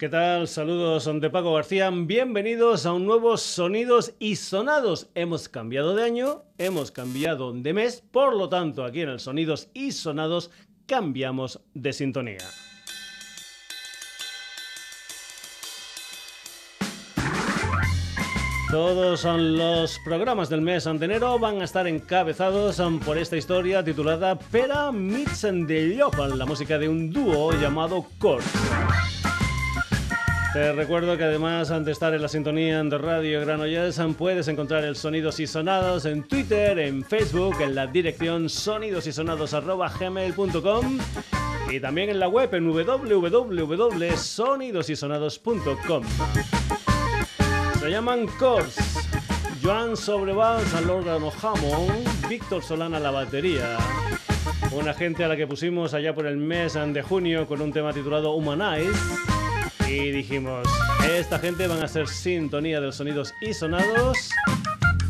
¿Qué tal? Saludos de Paco García. Bienvenidos a un nuevo Sonidos y Sonados. Hemos cambiado de año, hemos cambiado de mes, por lo tanto, aquí en el Sonidos y Sonados cambiamos de sintonía. Todos los programas del mes de van a estar encabezados por esta historia titulada Pera Meets de Jopan, la música de un dúo llamado Corsa. Te recuerdo que además de estar en la sintonía de Radio Granollers puedes encontrar el Sonidos y Sonados en Twitter, en Facebook, en la dirección sonidosysonados.gmail.com y también en la web en www.sonidosysonados.com. Se llaman Cors, Joan Sobrevals al órgano Hammond, Víctor Solana a la batería. Una gente a la que pusimos allá por el mes de junio con un tema titulado Humanize y dijimos, esta gente van a ser sintonía de los sonidos y sonados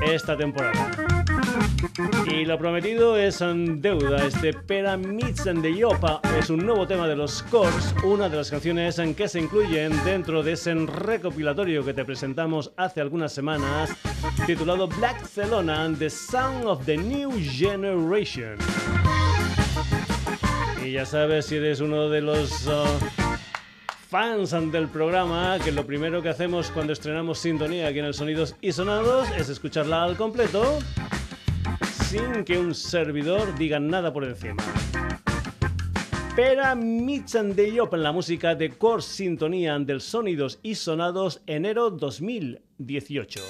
esta temporada. Y lo prometido es en deuda. Este Pera Meets and the Yopa es un nuevo tema de los Cors, una de las canciones en que se incluyen dentro de ese recopilatorio que te presentamos hace algunas semanas, titulado Black Celona, The Sound of the New Generation. Y ya sabes, si eres uno de los uh, fans del programa que lo primero que hacemos cuando estrenamos sintonía aquí en el Sonidos y Sonados es escucharla al completo sin que un servidor diga nada por encima. Pera Michan de Yop en la música de Core Sintonía del Sonidos y Sonados enero 2018.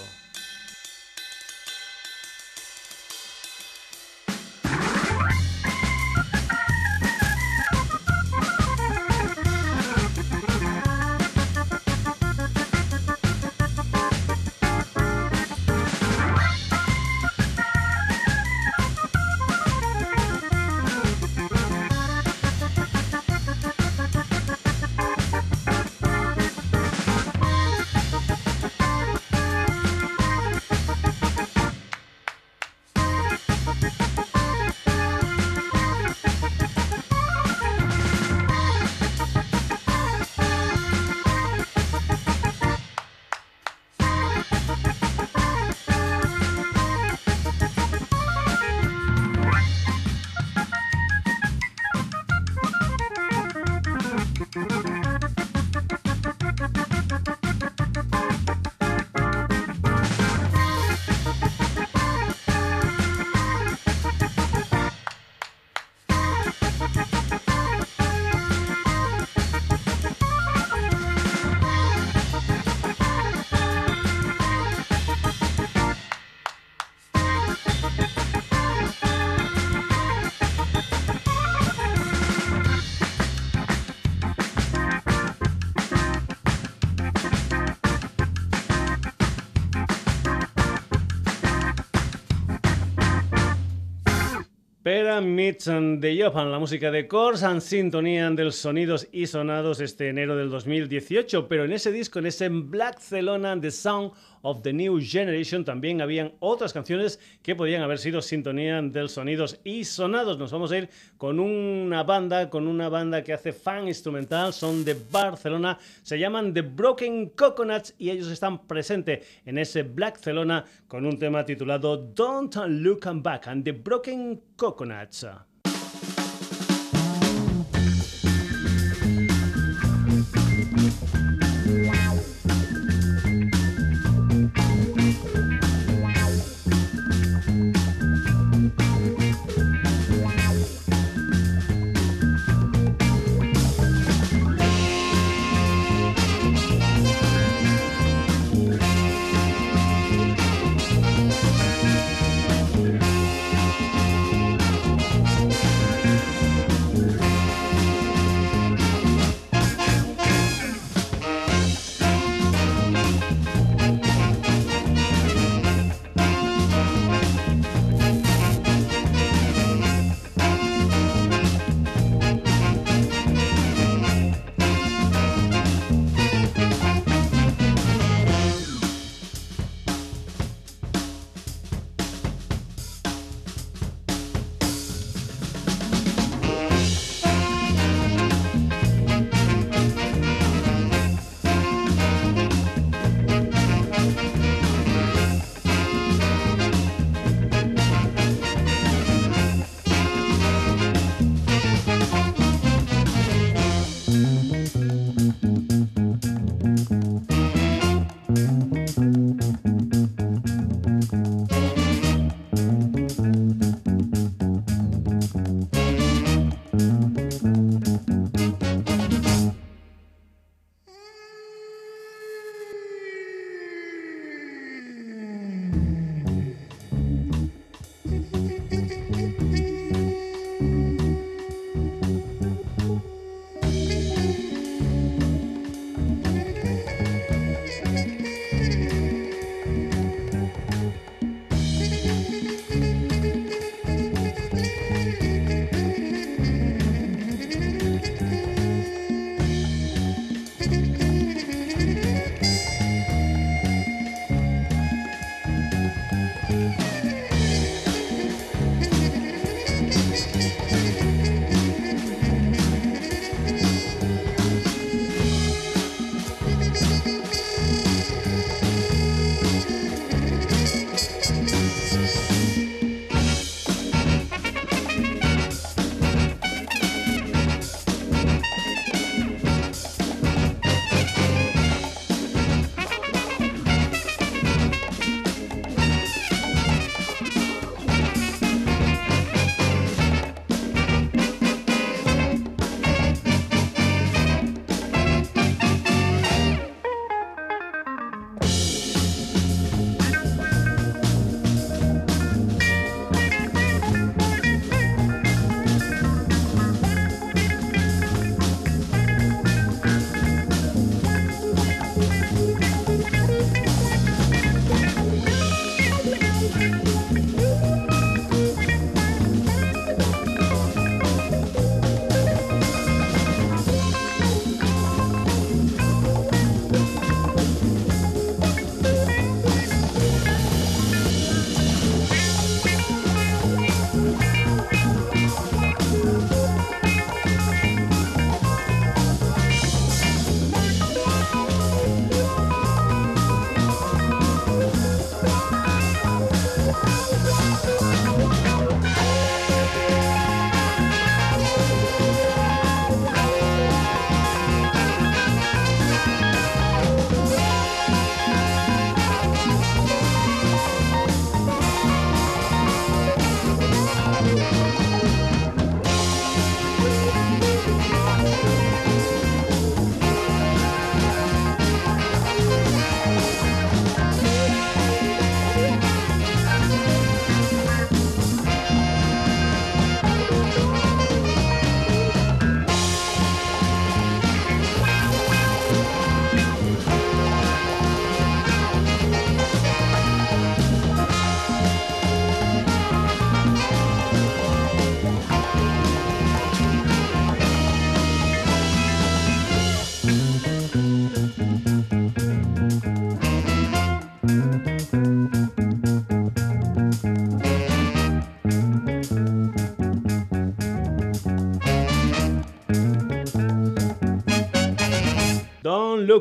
De Johan, la música de Course and Sintonía del Sonidos y Sonados este enero del 2018, pero en ese disco, en ese Black Celona The Sound of the New Generation también habían otras canciones que podían haber sido sintonía del Sonidos y Sonados. Nos vamos a ir con una banda, con una banda que hace fan instrumental, son de Barcelona, se llaman The Broken Coconuts y ellos están presentes en ese Black Celona con un tema titulado Don't Look Back and The Broken Coconuts. coconuts uh,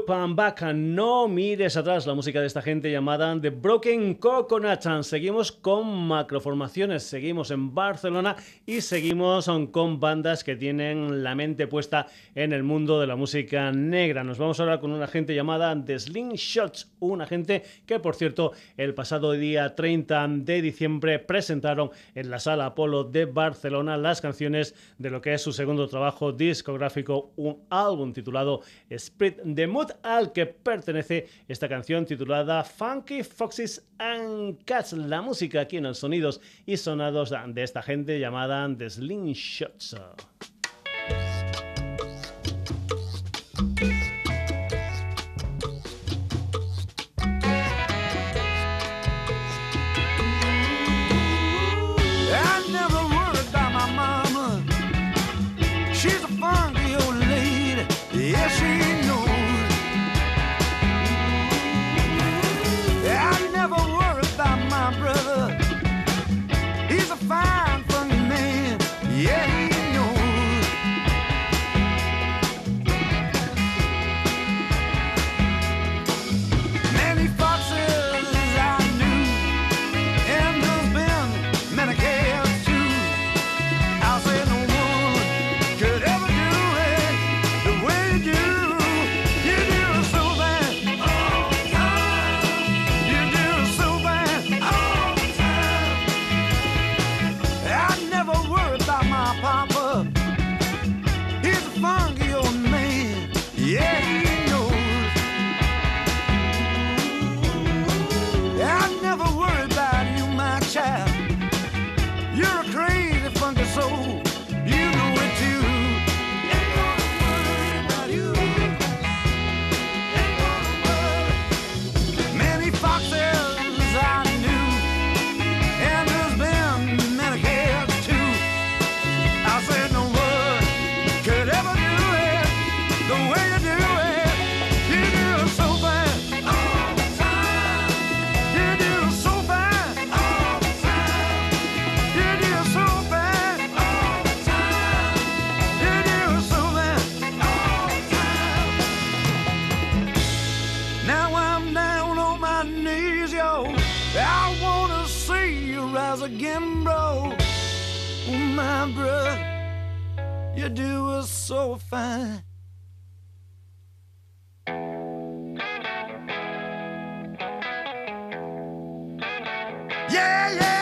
Back, no mires atrás, la música de esta gente llamada The Broken Coconut. Seguimos con macroformaciones, seguimos en Barcelona y seguimos con bandas que tienen la mente puesta en el mundo de la música negra. Nos vamos ahora con una gente llamada The Shots, una gente que por cierto el pasado día 30 de diciembre presentaron en la sala Apolo de Barcelona las canciones de lo que es su segundo trabajo discográfico, un álbum titulado Split the Mood, al que pertenece esta canción titulada Funky Foxes and Cats, la música aquí en los sonidos y sonados de esta gente llamada The so fine. Yeah, yeah.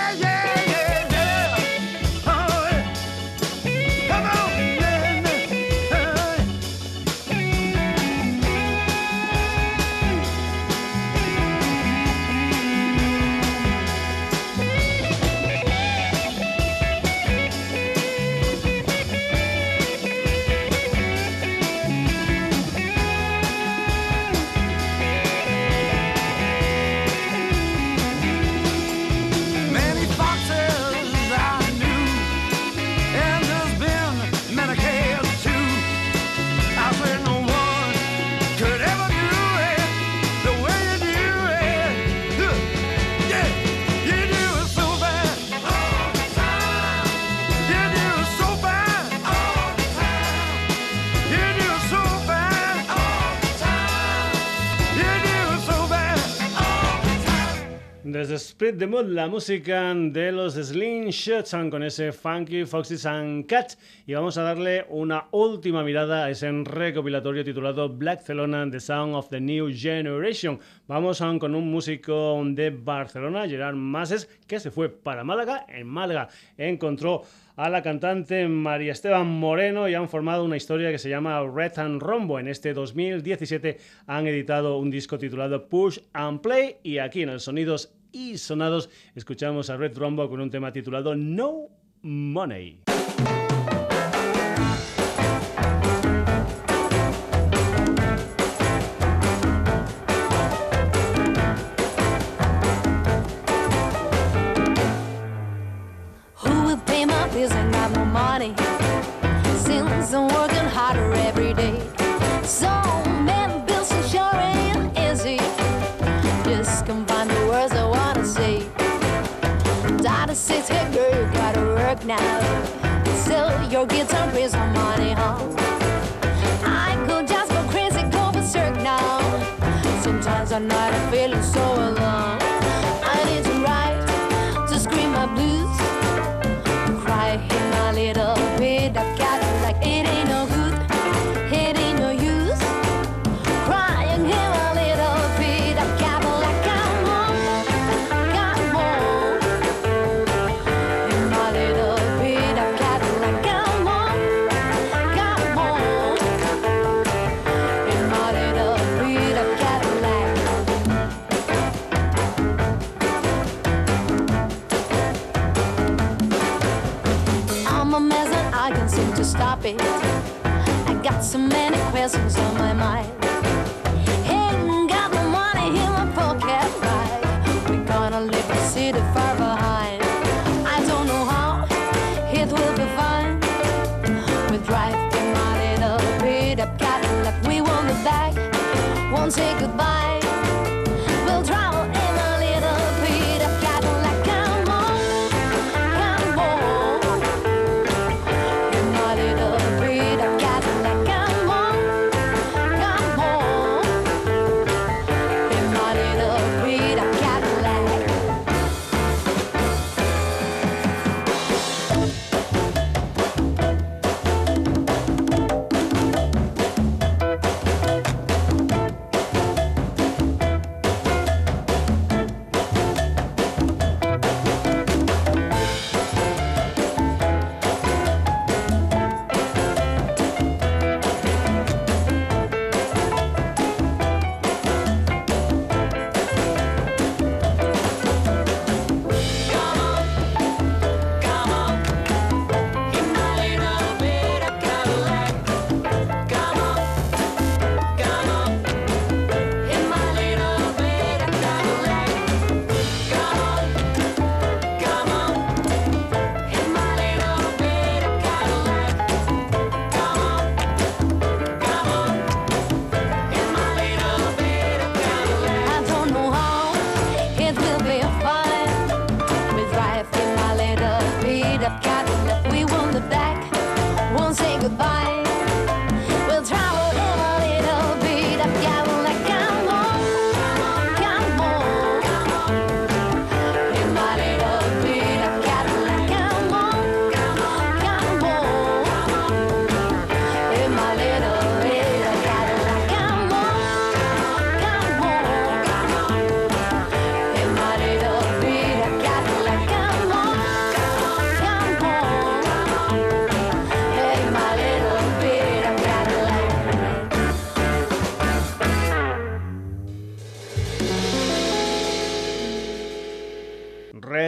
Split the Mood, la música de los Slingshots con ese Funky Foxes and Cats. Y vamos a darle una última mirada a ese recopilatorio titulado Black Celona, The Sound of the New Generation. Vamos con un músico de Barcelona, Gerard Mases, que se fue para Málaga. En Málaga encontró a la cantante María Esteban Moreno y han formado una historia que se llama Red and Rombo. En este 2017 han editado un disco titulado Push and Play y aquí en el Sonidos y sonados, escuchamos a Red Rombo con un tema titulado No Money. your guitar is on money, huh? I could just go crazy, go berserk now. Sometimes I'm not feeling so alone.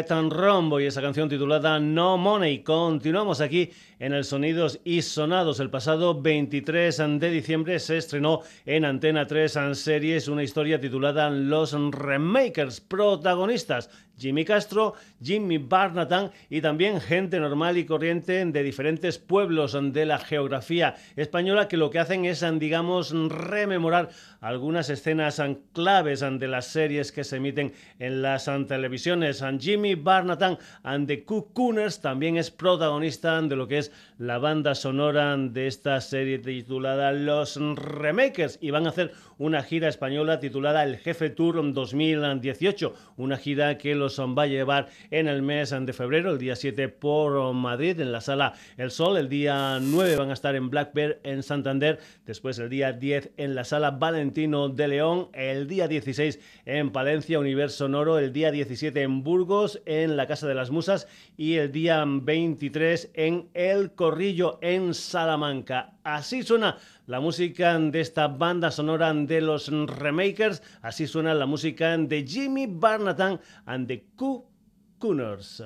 Rombo y esa canción titulada No Money. Continuamos aquí en el Sonidos y Sonados. El pasado 23 de diciembre se estrenó en Antena 3 en series una historia titulada Los Remakers, protagonistas Jimmy Castro, Jimmy Barnatan y también gente normal y corriente de diferentes pueblos de la geografía española que lo que hacen es, digamos, rememorar algunas escenas claves de las series que se emiten en las televisiones. Jimmy Barnatan and the Cocooners también es protagonista de lo que es la banda sonora de esta serie titulada Los Remakers y van a hacer una gira española titulada El Jefe Tour 2018, una gira que los va a llevar en el mes de febrero, el día 7 por Madrid, en la sala El Sol, el día 9 van a estar en Black Bear en Santander, después el día 10 en la sala Valentino de León, el día 16 en Palencia, Universo Sonoro, el día 17 en Burgos, en la Casa de las Musas. Y el día 23 en El En Salamanca. Así suena la música de esta banda sonora de los Remakers. Así suena la música de Jimmy Barnatan and the Coo Cooners.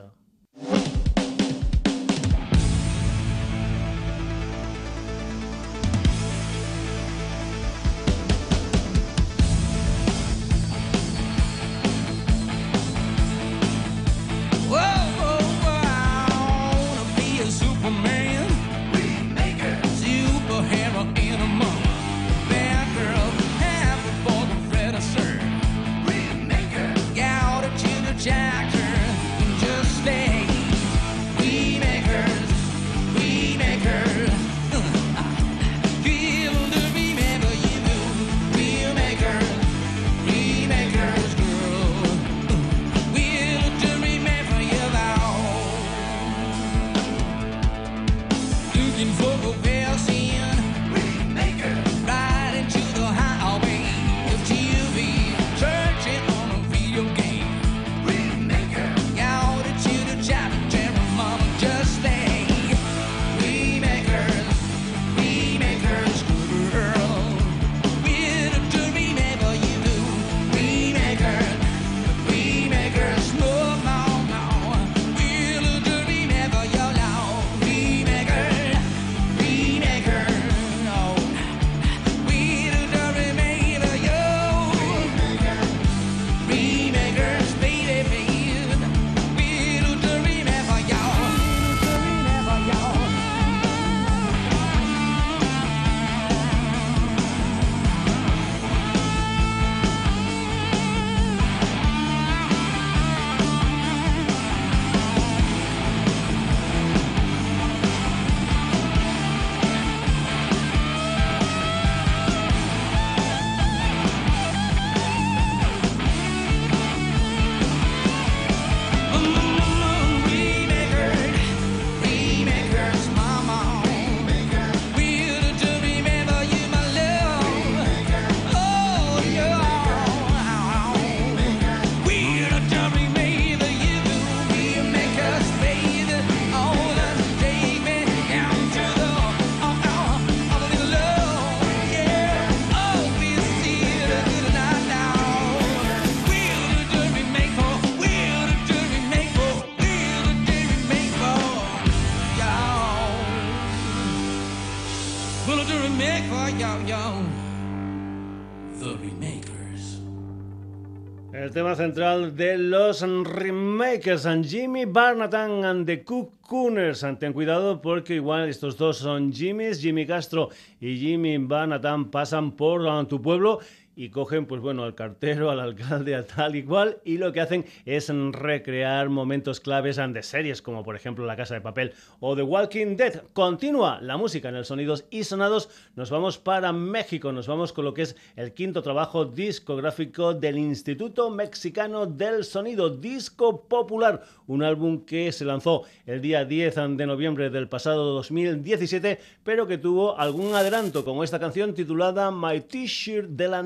Central de los remakes, Jimmy Barnatan and the Cocooners. Ten cuidado porque igual estos dos son Jimmys, Jimmy Castro y Jimmy Barnatan pasan por tu pueblo y cogen, pues bueno, al cartero, al alcalde, a tal y cual, y lo que hacen es recrear momentos claves de series como por ejemplo La Casa de Papel o The Walking Dead. Continúa la música en el Sonidos y Sonados, nos vamos para México, nos vamos con lo que es el quinto trabajo discográfico del Instituto Mexicano del Sonido, Disco Popular, un álbum que se lanzó el día 10 de noviembre del pasado 2017, pero que tuvo algún adelanto, como esta canción titulada My T-shirt de la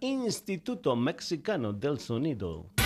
Instituto Mexicano del Sonido.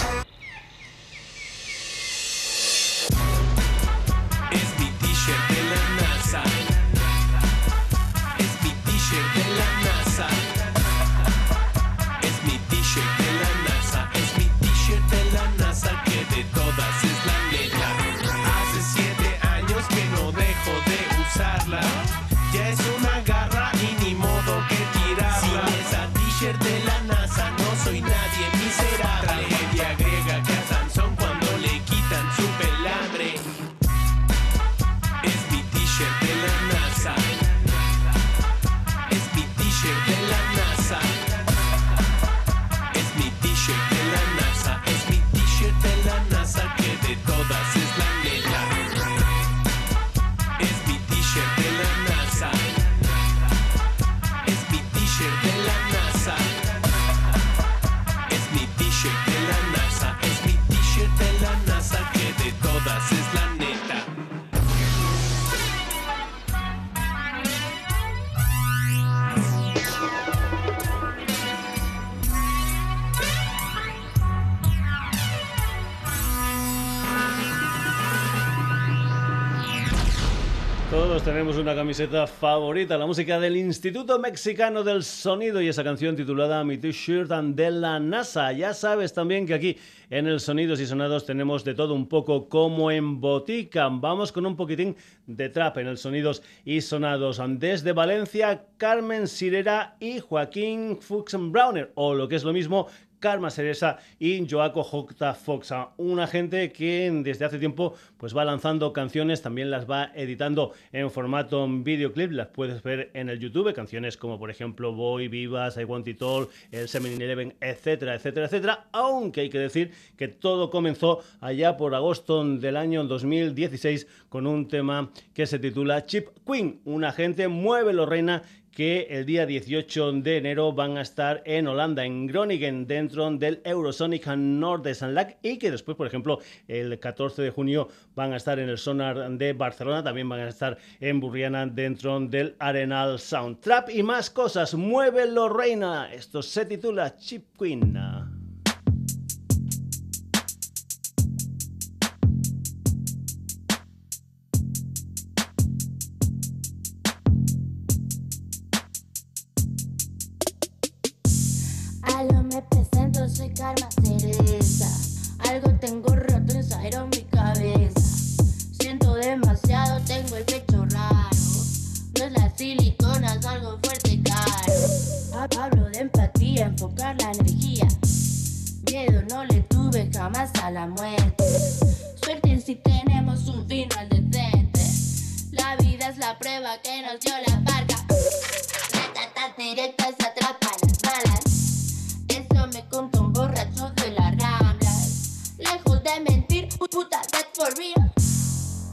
camiseta favorita, la música del Instituto Mexicano del Sonido y esa canción titulada Mi T-shirt de la NASA. Ya sabes también que aquí en el Sonidos y Sonados tenemos de todo un poco como en botica. Vamos con un poquitín de trap en el Sonidos y Sonados. Desde Valencia, Carmen Sirera y Joaquín Fuchs Browner, o lo que es lo mismo, Karma Seresa y Joaco J. Foxa. Una gente que desde hace tiempo pues va lanzando canciones, también las va editando en formato videoclip, las puedes ver en el YouTube, canciones como por ejemplo Boy, Vivas, I Want It All, el 7-Eleven, etcétera, etcétera, etcétera, aunque hay que decir que todo comenzó allá por agosto del año 2016 con un tema que se titula Chip Queen, una gente mueve lo reina que el día 18 de enero van a estar en Holanda, en Groningen, dentro del Eurosonic Noordersland y que después, por ejemplo, el 14 de junio van a estar en el Sonar de Barcelona, también van a estar en Burriana dentro del Arenal Sound. Trap y más cosas, muévelo reina. Esto se titula Chip Queen.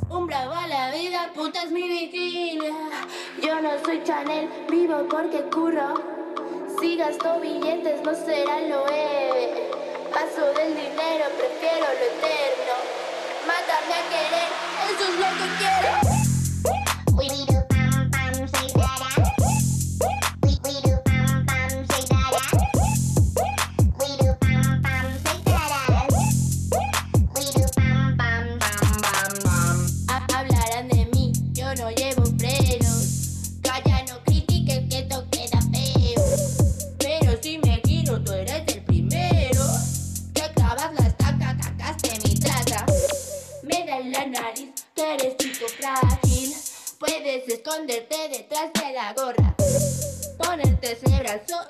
Un bravo a la vida, puta es mi vigilia. Yo no soy Chanel, vivo porque curro. Si gasto billetes no será lo nueve. Paso del dinero, prefiero lo eterno. Mátame a querer, eso es lo que quiero.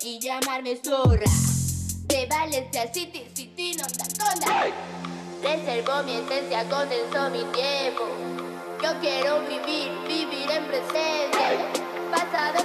Y llamarme zorra. Te vale ser City, City, no te escondas. Reservo mi esencia, condensó mi tiempo. Yo quiero vivir, vivir en presente. Pasado,